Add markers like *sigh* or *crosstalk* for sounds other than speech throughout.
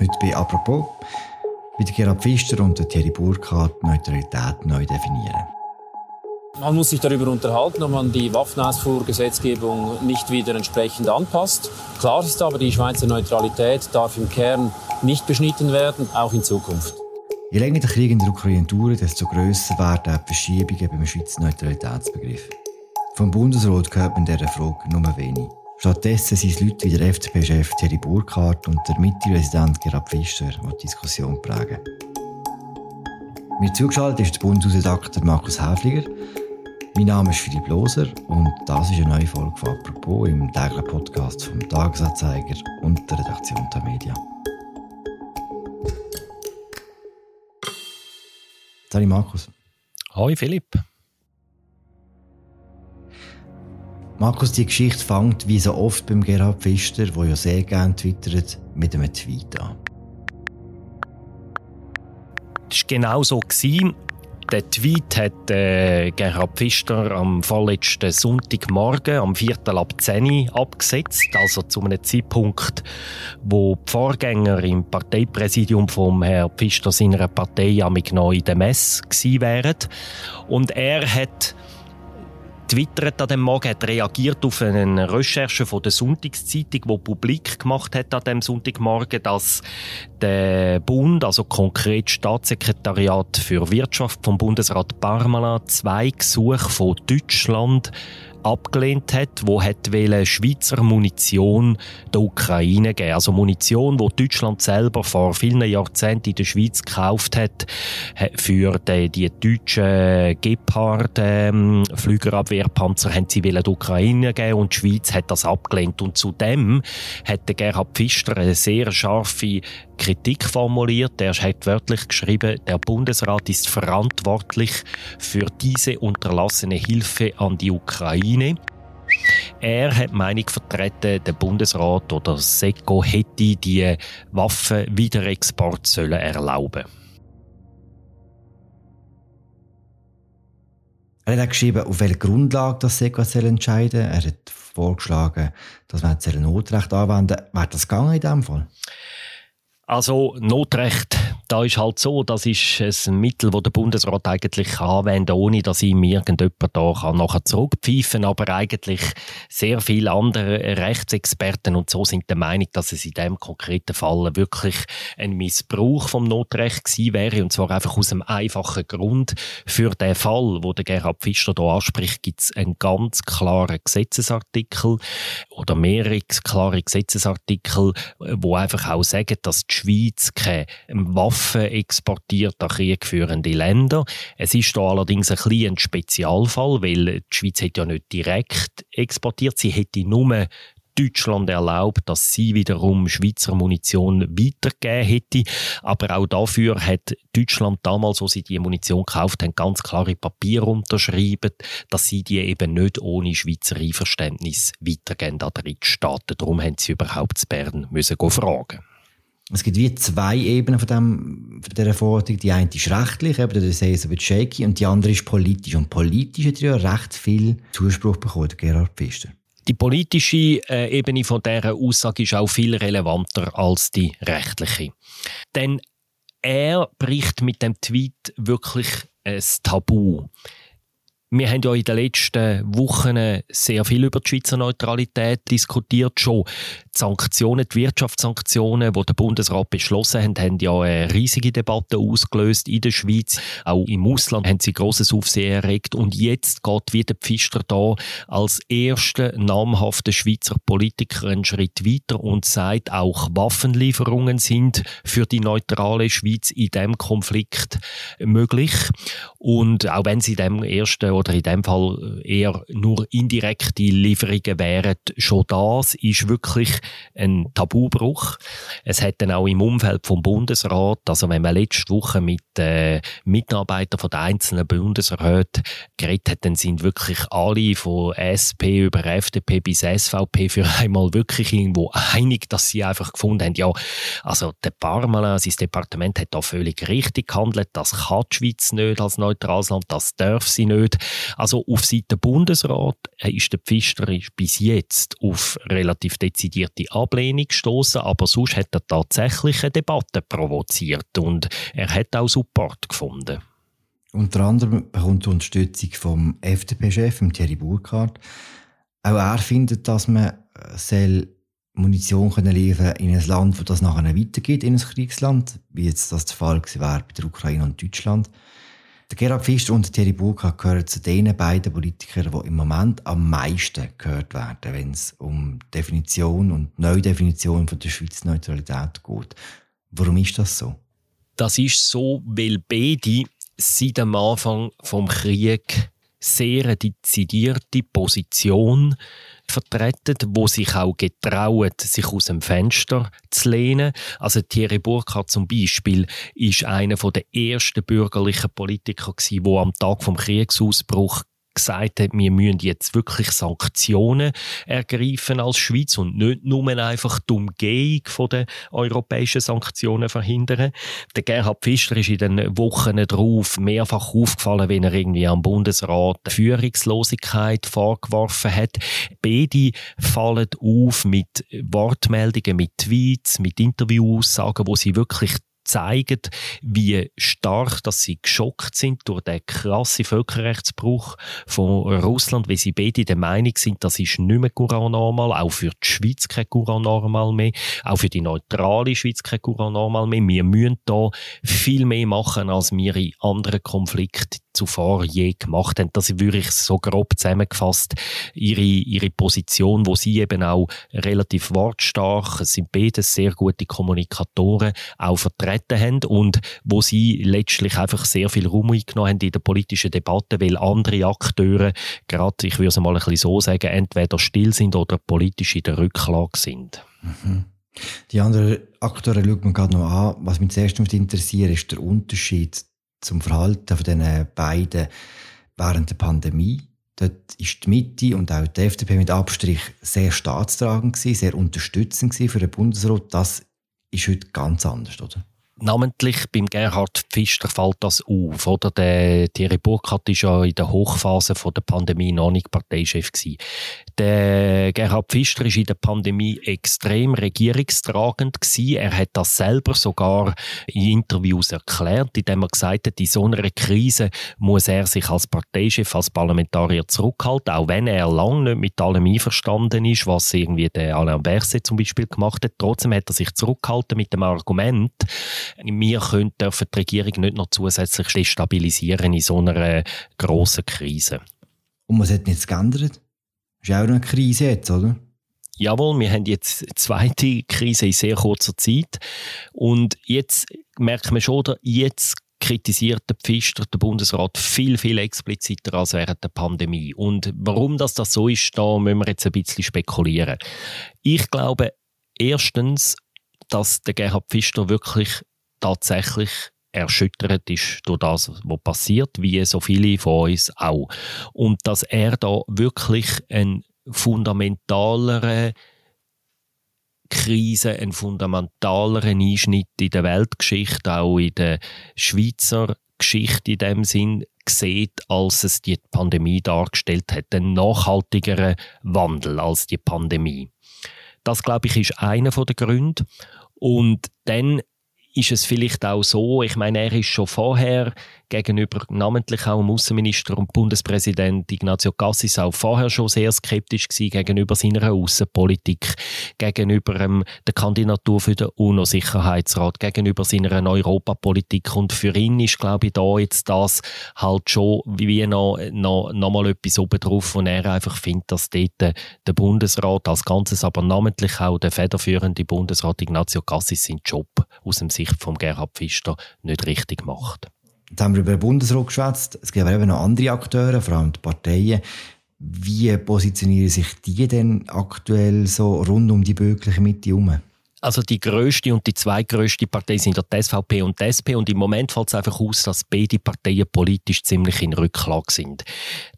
Heute bei «Apropos» der Gerhard Pfister und Thierry Burkhardt Neutralität neu definieren. Man muss sich darüber unterhalten, ob man die Waffenausfuhrgesetzgebung nicht wieder entsprechend anpasst. Klar ist aber, die Schweizer Neutralität darf im Kern nicht beschnitten werden, auch in Zukunft. Je länger der Krieg in der Ukraine dauert, desto grösser werden die Verschiebungen beim Schweizer Neutralitätsbegriff. Vom Bundesrat hört man dieser Frage nur wenig. Stattdessen sind es Leute wie der FDP-Chef Thierry Burkhardt und der Mitte-Präsident Gerhard Fischer, die die Diskussion prägen. Mir zugeschaltet ist der Bundesredakteur Markus Häfliger. Mein Name ist Philipp Loser und das ist eine neue Folge von «Apropos» im täglichen Podcast vom Tagesanzeiger und der Redaktion der Media. Hallo Markus. Hallo Philipp. Markus, die Geschichte fängt wie so oft beim Gerhard Pfister, der ja sehr gerne twittert, mit einem Tweet an. Das war genau so. Der Tweet hat äh, Gerhard Pfister am vorletzten Sonntagmorgen, am 4. ab 10 Uhr abgesetzt. Also zu einem Zeitpunkt, wo die Vorgänger im Parteipräsidium von Herrn Pfister seiner Partei amig noch in der Messe gewesen wären. Und er hat twittert an dem Morgen, hat reagiert auf eine Recherche von der Sonntagszeitung, die publik gemacht hat an dem Sonntagmorgen, dass der Bund, also konkret Staatssekretariat für Wirtschaft vom Bundesrat Parmala, zwei Gesuche von Deutschland abgelehnt hat, wo hat Schweizer Munition der Ukraine geben. Also Munition, wo Deutschland selber vor vielen Jahrzehnten in der Schweiz gekauft hat für die, die deutschen Gepard ähm, Flügerabwehrpanzer haben sie der Ukraine geben und die Schweiz hat das abgelehnt und zudem hat der Gerhard Pfister eine sehr scharfe Kritik formuliert. Er hat wörtlich geschrieben, der Bundesrat ist verantwortlich für diese unterlassene Hilfe an die Ukraine. Er hat die Meinung vertreten, der Bundesrat oder SECO hätte die Waffenwiederexport sollen erlauben Er hat geschrieben, auf welcher Grundlage das SECO entscheiden soll. Er hat vorgeschlagen, dass man ein Notrecht anwenden soll. Wäre das gegangen in diesem Fall? Also Notrecht da ist halt so, das ist ein Mittel, das der Bundesrat eigentlich anwenden ohne dass ihm irgendjemand da kann nachher zurückpfeifen Aber eigentlich sehr viele andere Rechtsexperten und so sind der Meinung, dass es in diesem konkreten Fall wirklich ein Missbrauch vom Notrecht gewesen wäre. Und zwar einfach aus einem einfachen Grund. Für den Fall, wo der Gerhard Pfister hier anspricht, gibt es einen ganz klaren Gesetzesartikel oder mehrere klare Gesetzesartikel, wo einfach auch sagen, dass die Schweiz keine Waffen Waffen exportiert an kriegführende Länder. Es ist da allerdings ein, ein Spezialfall, weil die Schweiz hat ja nicht direkt exportiert. Sie hätte nur Deutschland erlaubt, dass sie wiederum Schweizer Munition weitergegeben hätte. Aber auch dafür hat Deutschland damals, wo sie die Munition gekauft haben, ganz klare Papiere unterschrieben, dass sie die eben nicht ohne Schweizer Einverständnis weitergeben an Drittstaaten. Darum haben sie überhaupt zu Bern müssen fragen. Es gibt wie zwei Ebenen von, dem, von dieser Forderung. Die eine ist rechtlich, eben der Sesowitz Shaky, und die andere ist politisch. Und politisch hat ja recht viel Zuspruch bekommen, Gerhard Pfister. Die politische äh, Ebene von dieser Aussage ist auch viel relevanter als die rechtliche. Denn er bricht mit dem Tweet wirklich ein Tabu. Wir haben ja in den letzten Wochen sehr viel über die Schweizer Neutralität diskutiert schon. Die Sanktionen, die Wirtschaftssanktionen, die der Bundesrat beschlossen hat, haben ja eine riesige Debatte ausgelöst in der Schweiz. Auch im Ausland haben sie grosses Aufsehen erregt. Und jetzt geht wieder Pfister da als erster namhafter Schweizer Politiker einen Schritt weiter und sagt, auch Waffenlieferungen sind für die neutrale Schweiz in diesem Konflikt möglich. Und auch wenn sie dem ersten oder in dem Fall eher nur indirekte Lieferungen wären, schon das ist wirklich ein Tabubruch. Es hat dann auch im Umfeld vom Bundesrat, also wenn man letzte Woche mit äh, Mitarbeitern von den einzelnen Bundesräten geredet hat, dann sind wirklich alle von SP über FDP bis SVP für *laughs* einmal wirklich irgendwo einig, dass sie einfach gefunden haben, ja, also der Parmelin, sein Departement hat da völlig richtig gehandelt, das kann die Schweiz nicht als neutrales Land, das darf sie nicht. Also auf Seite Bundesrat ist der Pfister bis jetzt auf relativ dezidierte Ablehnung gestoßen, aber sonst hat er tatsächlich eine Debatte provoziert und er hat auch Support gefunden. Unter anderem bekommt er Unterstützung vom FDP-Chef, Thierry Burkhardt. Auch er findet, dass man soll Munition können liefern in ein Land, wo das nachher weitergeht, in ein Kriegsland, wie jetzt das der Fall war bei der Ukraine und Deutschland. Der Gerhard Pfister und Thierry Burkhardt gehören zu den beiden Politikern, die im Moment am meisten gehört werden, wenn es um Definition und Neudefinition von der Schweizer Neutralität geht. Warum ist das so? Das ist so, weil beide seit dem Anfang vom Krieg sehr dezidierte Position vertreten, wo sich auch getrauen, sich aus dem Fenster zu lehnen. Also Thierry Burkhardt zum Beispiel ist einer der ersten bürgerlichen Politiker wo am Tag vom Kriegsausbruch gesagt hat, wir müssen jetzt wirklich Sanktionen ergreifen als Schweiz und nicht nur einfach die Umgehung der europäischen Sanktionen verhindern. Der Gerhard Pfister ist in den Wochen darauf mehrfach aufgefallen, wenn er irgendwie am Bundesrat Führungslosigkeit vorgeworfen hat. Beide fallen auf mit Wortmeldungen, mit Tweets, mit Interviewaussagen, wo sie wirklich zeigen, wie stark dass sie geschockt sind durch den krassen Völkerrechtsbruch von Russland, weil sie beide der Meinung sind, das ist nicht mehr Courant auch für die Schweiz kein Courant mehr, auch für die neutrale Schweiz kein Courant mehr. Wir müssen da viel mehr machen, als wir in anderen Konflikten zuvor je gemacht haben. Das würde ich so grob zusammengefasst. Ihre, ihre Position, wo sie eben auch relativ wortstark, sind beide sehr gute Kommunikatoren, auch vertreten haben und wo sie letztlich einfach sehr viel Raum eingenommen haben in der politischen Debatte, weil andere Akteure, gerade, ich würde es mal ein bisschen so sagen, entweder still sind oder politisch in der Rücklage sind. Mhm. Die anderen Akteure schaut man gerade noch an. Was mich zuerst interessiert, ist der Unterschied zum Verhalten von diesen beiden während der Pandemie. Dort ist die Mitte und auch die FDP mit Abstrich sehr staatstragend sehr unterstützend für den Bundesrat. Das ist heute ganz anders, oder? Namentlich beim Gerhard Pfister fällt das auf. Oder? Der Thierry Burkhardt war ja in der Hochphase von der Pandemie noch nicht Parteichef. Gewesen. Der Gerhard Pfister war in der Pandemie extrem regierungstragend. Gewesen. Er hat das selber sogar in Interviews erklärt, indem er gesagt hat, in so einer Krise muss er sich als Parteichef, als Parlamentarier zurückhalten, auch wenn er lange nicht mit allem einverstanden ist, was irgendwie der Alain Berset zum Beispiel gemacht hat. Trotzdem hat er sich zurückgehalten mit dem Argument, wir können die Regierung nicht noch zusätzlich destabilisieren in so einer grossen Krise. Und was hat jetzt geändert? Ist ja auch eine Krise jetzt, oder? Jawohl, wir haben jetzt eine zweite Krise in sehr kurzer Zeit. Und jetzt merkt man schon, jetzt kritisiert der Pfister der Bundesrat viel, viel expliziter als während der Pandemie. Und warum das, das so ist, da müssen wir jetzt ein bisschen spekulieren. Ich glaube, erstens, dass der Gerhard Pfister wirklich tatsächlich erschüttert ist durch das, was passiert, wie so viele von uns auch. Und dass er da wirklich ein fundamentalere Krise, einen fundamentaleren Einschnitt in der Weltgeschichte, auch in der Schweizer Geschichte in dem Sinn sieht, als es die Pandemie dargestellt hat. Ein nachhaltigerer Wandel als die Pandemie. Das, glaube ich, ist einer der Gründe. Und dann ist es vielleicht auch so, ich meine, er ist schon vorher gegenüber namentlich auch dem Außenminister und Bundespräsident Ignacio Cassis auch vorher schon sehr skeptisch gewesen gegenüber seiner Außenpolitik, gegenüber ähm, der Kandidatur für den UNO-Sicherheitsrat, gegenüber seiner Europapolitik. Und für ihn ist, glaube ich, da jetzt das halt schon wie noch, noch, noch mal etwas obendrauf, wo er einfach findet, dass dort der Bundesrat als Ganzes, aber namentlich auch der federführende Bundesrat Ignacio Cassis seinen Job aus dem Sicht von Gerhard Pfister nicht richtig macht. Jetzt haben wir über den Bundesrat geschwätzt. Es gibt aber eben noch andere Akteure, vor allem die Parteien. Wie positionieren sich die denn aktuell so rund um die bürgerliche Mitte herum? Also die größte und die zweitgrößte Partei sind die SVP und die SP und im Moment fällt es einfach aus, dass beide Parteien politisch ziemlich in Rücklage sind.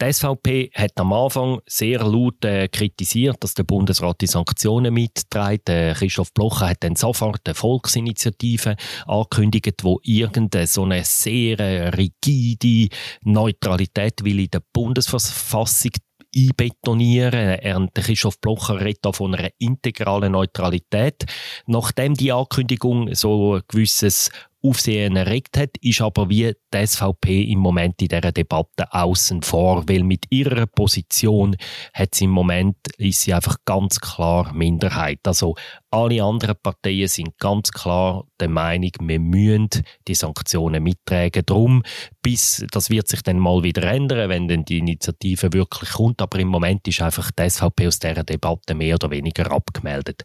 Die SVP hat am Anfang sehr laut äh, kritisiert, dass der Bundesrat die Sanktionen mitträgt. Äh, Christoph Blocher hat dann sofort eine Volksinitiative angekündigt, wo irgendeine so eine sehr äh, rigide Neutralität will in der Bundesverfassung einbetonieren. Er, Christoph Blocher redet von einer integralen Neutralität. Nachdem die Ankündigung so ein gewisses Aufsehen erregt hat, ist aber wie die SVP im Moment in dieser Debatte außen vor, weil mit ihrer Position hat sie im Moment ist sie einfach ganz klar Minderheit. Also alle anderen Parteien sind ganz klar der Meinung, wir müssen die Sanktionen mittragen. Drum, bis das wird sich dann mal wieder ändern, wenn dann die Initiative wirklich kommt. Aber im Moment ist einfach die SVP aus dieser Debatte mehr oder weniger abgemeldet.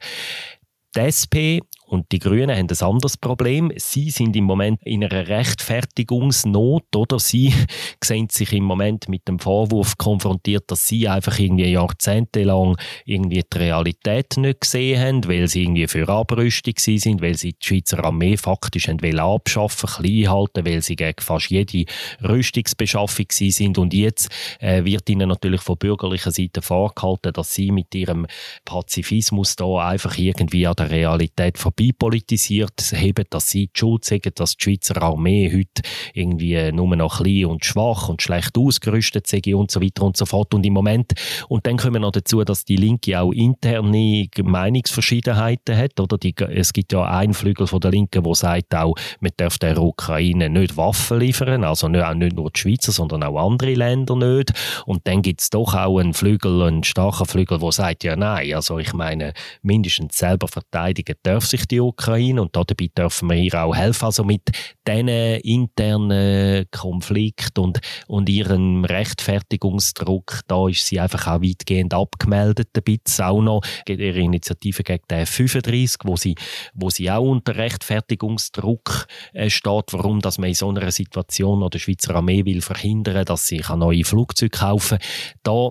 Die SP und die Grünen haben ein anderes Problem. Sie sind im Moment in einer Rechtfertigungsnot, oder? Sie *laughs* sehen sich im Moment mit dem Vorwurf konfrontiert, dass sie einfach irgendwie jahrzehntelang irgendwie die Realität nicht gesehen haben, weil sie irgendwie für Abrüstung sind, weil sie die Schweizer Armee faktisch haben abschaffen, klein halten, weil sie gegen fast jede Rüstungsbeschaffung sind und jetzt äh, wird ihnen natürlich von bürgerlicher Seite vorgehalten, dass sie mit ihrem Pazifismus da einfach irgendwie an der Realität vorbei vorbeipolitisiert haben, dass sie die Schuld sagen, dass die Schweizer Armee heute irgendwie nur noch klein und schwach und schlecht ausgerüstet sei und so weiter und so fort. Und im Moment, und dann kommen wir noch dazu, dass die Linke auch interne Meinungsverschiedenheiten hat, oder? Die, es gibt ja einen Flügel von der Linken, der sagt auch, man darf der Ukraine nicht Waffen liefern, also nicht, auch nicht nur die Schweizer, sondern auch andere Länder nicht. Und dann gibt es doch auch einen Flügel, einen starken Flügel, der sagt, ja nein, also ich meine, mindestens selber verteidigen darf sich die Ukraine und dabei dürfen wir ihr auch helfen. Also mit diesen internen Konflikt und, und ihrem Rechtfertigungsdruck, da ist sie einfach auch weitgehend abgemeldet, ein bisschen auch noch ihre Initiative gegen den F-35, wo sie, wo sie auch unter Rechtfertigungsdruck äh, steht, warum dass man in so einer Situation oder Schweizer Armee will verhindern, dass sie neue Flugzeuge kaufen kann. Da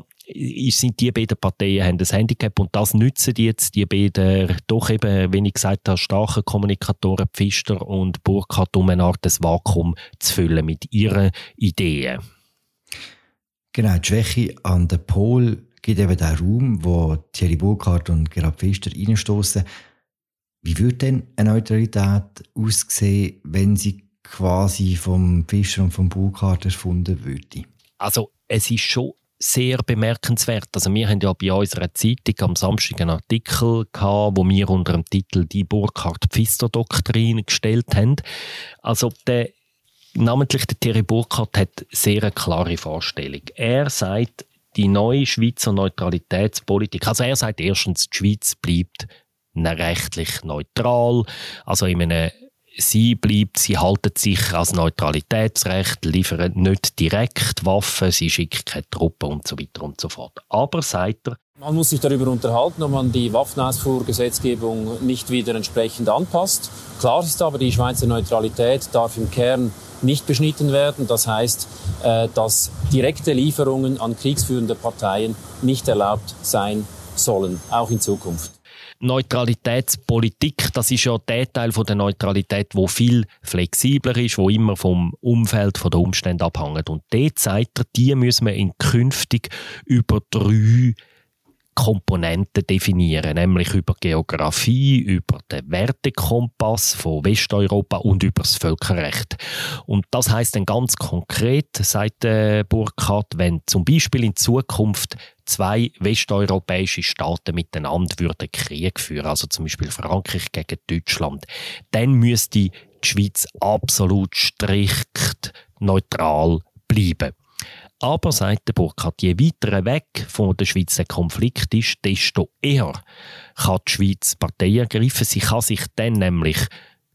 sind die beiden Parteien haben das Handicap und das nützen jetzt die beiden doch eben, wie ich gesagt habe, starken Kommunikatoren Pfister und Burkhardt, um eine Art des Vakuum zu füllen mit ihren Ideen. Genau, die Schwäche an der Pol gibt eben den Raum, wo Thierry Burkhardt und Gerhard Pfister reinstoßen. Wie würde denn eine Neutralität aussehen, wenn sie quasi vom Fischer und vom Burkhardt erfunden würde? Also es ist schon sehr bemerkenswert. Also wir haben ja bei unserer Zeitung am Samstag einen Artikel gehabt, wo wir unter dem Titel «Die Burkhardt-Pfister-Doktrin» gestellt haben. Also der, namentlich der Thierry Burkhardt hat sehr eine klare Vorstellung. Er sagt, die neue Schweizer Neutralitätspolitik, also er sagt erstens, die Schweiz bleibt rechtlich neutral, also in einem Sie bleibt, sie halten sich als Neutralitätsrecht, liefern nicht direkt Waffen, sie schicken keine Truppen und so weiter und so fort. Aber, sagt er, man muss sich darüber unterhalten, ob man die Waffenausfuhrgesetzgebung nicht wieder entsprechend anpasst. Klar ist aber, die Schweizer Neutralität darf im Kern nicht beschnitten werden. Das heißt, äh, dass direkte Lieferungen an kriegsführende Parteien nicht erlaubt sein sollen, auch in Zukunft. Neutralitätspolitik, das ist ja der Teil von der Neutralität, wo viel flexibler ist, wo immer vom Umfeld, von den Umständen abhängt. Und sagt er, die müssen wir in künftig über drei Komponenten definieren, nämlich über Geografie, über den Wertekompass von Westeuropa und über das Völkerrecht. Und das heißt dann ganz konkret, sagt äh, Burkhardt, wenn zum Beispiel in Zukunft zwei westeuropäische Staaten miteinander würden Krieg führen, also zum Beispiel Frankreich gegen Deutschland, dann müsste die Schweiz absolut strikt neutral bleiben. Aber, sagt der Burkhardt, je weiter weg von der Schweiz der Konflikt ist, desto eher kann die Schweiz Partei ergreifen. Sie kann sich dann nämlich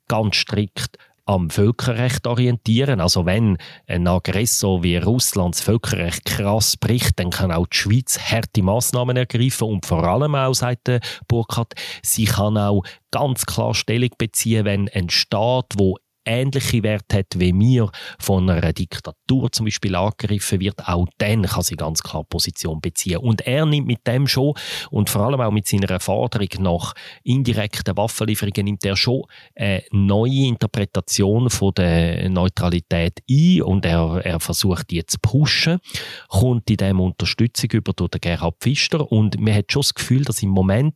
ganz strikt am Völkerrecht orientieren. Also wenn ein Aggressor wie Russland das Völkerrecht krass bricht, dann kann auch die Schweiz harte Massnahmen ergreifen und vor allem auch, sagt Burkhardt, sie kann auch ganz klar Stellung beziehen, wenn ein Staat, wo ähnliche Werte hat wie mir von einer Diktatur zum Beispiel angegriffen wird, auch dann kann sie ganz klar Position beziehen. Und er nimmt mit dem schon und vor allem auch mit seiner Forderung nach indirekten Waffenlieferungen nimmt er schon eine neue Interpretation von der Neutralität ein und er, er versucht die zu pushen, kommt in dem Unterstützung über durch den Gerhard Pfister und man hat schon das Gefühl, dass im Moment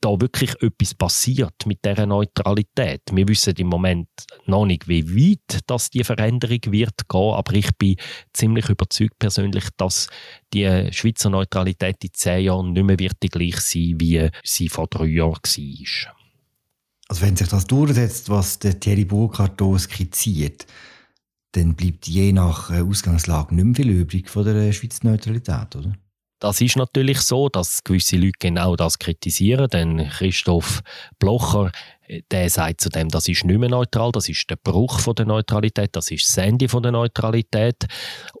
da wirklich etwas passiert mit dieser Neutralität. Wir wissen im Moment noch nicht, wie weit das die Veränderung wird gehen, aber ich bin ziemlich überzeugt persönlich, dass die Schweizer Neutralität in zehn Jahren nicht mehr wird die gleich sein, wie sie vor drei Jahren war. Also wenn sich das durchsetzt, was der Thierry Burkhardt hier skizziert, dann bleibt je nach äh, Ausgangslage nicht mehr viel übrig von der Schweizer Neutralität, oder? Das ist natürlich so, dass gewisse Leute genau das kritisieren. Denn Christoph Blocher der sagt zu dem, das ist nicht mehr neutral, das ist der Bruch von der Neutralität, das ist das Ende von der Neutralität.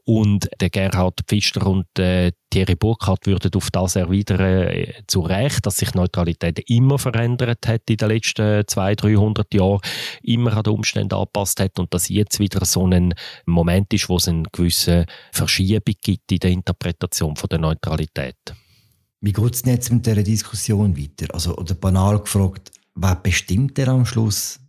Und der Gerhard Pfister und äh, Thierry Burkhardt würden auf das erwidern, äh, zu Recht, dass sich Neutralität immer verändert hat in den letzten 200, 300 Jahren, immer an die Umstände angepasst hat und dass jetzt wieder so ein Moment ist, wo es eine gewisse Verschiebung gibt in der Interpretation von der Neutralität. Wie geht es jetzt mit dieser Diskussion weiter? Also, oder banal gefragt, wer bestimmt denn am Schluss,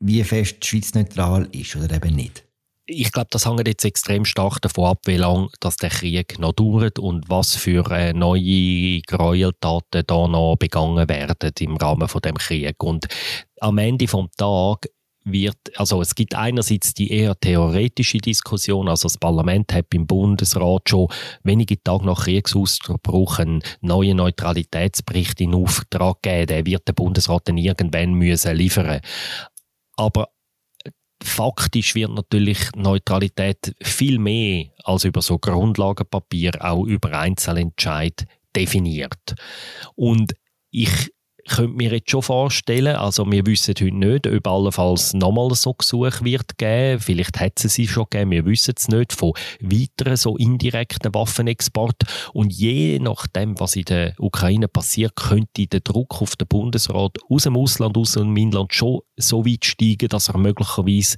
wie fest die Schweiz neutral ist oder eben nicht? Ich glaube, das hängt jetzt extrem stark davon ab, wie lange dass der Krieg noch dauert und was für äh, neue Gräueltaten da noch begangen werden im Rahmen von dem Krieg. Und am Ende vom Tag wird, also es gibt einerseits die eher theoretische Diskussion, also das Parlament hat beim Bundesrat schon wenige Tage nach Kriegsausbruch einen neuen Neutralitätsbericht in Auftrag gegeben, der wird der Bundesrat dann irgendwann müssen liefern. Aber faktisch wird natürlich Neutralität viel mehr als über so Grundlagenpapier auch über Einzelentscheid definiert. Und ich könnte mir jetzt schon vorstellen, also wir wissen heute nicht, ob allenfalls nochmal so Gesuch wird geben, vielleicht hat es sie schon gegeben, wir wissen es nicht, von weiteren so indirekten Waffenexport. Und je nachdem, was in der Ukraine passiert, könnte der Druck auf den Bundesrat aus dem Ausland, aus dem Inland schon so weit steigen, dass er möglicherweise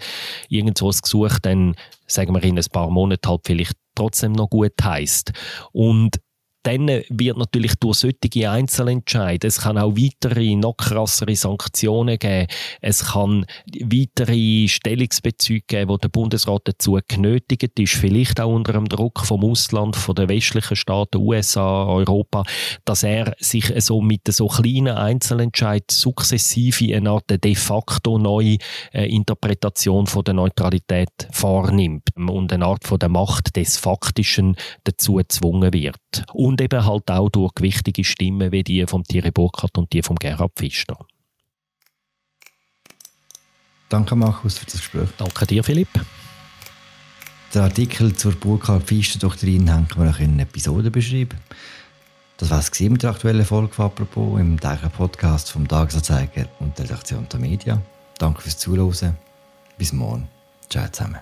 irgendwo ein Gesuch dann, sagen wir in ein paar Monaten halt vielleicht trotzdem noch gut heißt und dann wird natürlich durch solche Einzelentscheide, es kann auch weitere, noch krassere Sanktionen geben, es kann weitere Stellungsbezüge geben, wo der Bundesrat dazu genötigt ist, vielleicht auch unter dem Druck vom Ausland, von den westlichen Staaten, USA, Europa, dass er sich so mit so kleinen Einzelentscheiden sukzessive eine Art de facto neue äh, Interpretation von der Neutralität vornimmt und eine Art von der Macht des Faktischen dazu gezwungen wird. Und und eben halt auch durch gewichtige Stimmen wie die von Thierry Burkhardt und die von Gerhard Pfister. Danke Markus für das Gespräch. Danke dir Philipp. Den Artikel zur Burkhardt-Pfister-Doktrin hängen wir noch in einer Episode beschrieben. Das war es mit der aktuellen Folge von «Apropos» im täglichen Podcast vom Tagesanzeiger und der Redaktion der Media. Danke fürs Zuhören. Bis morgen. Ciao zusammen.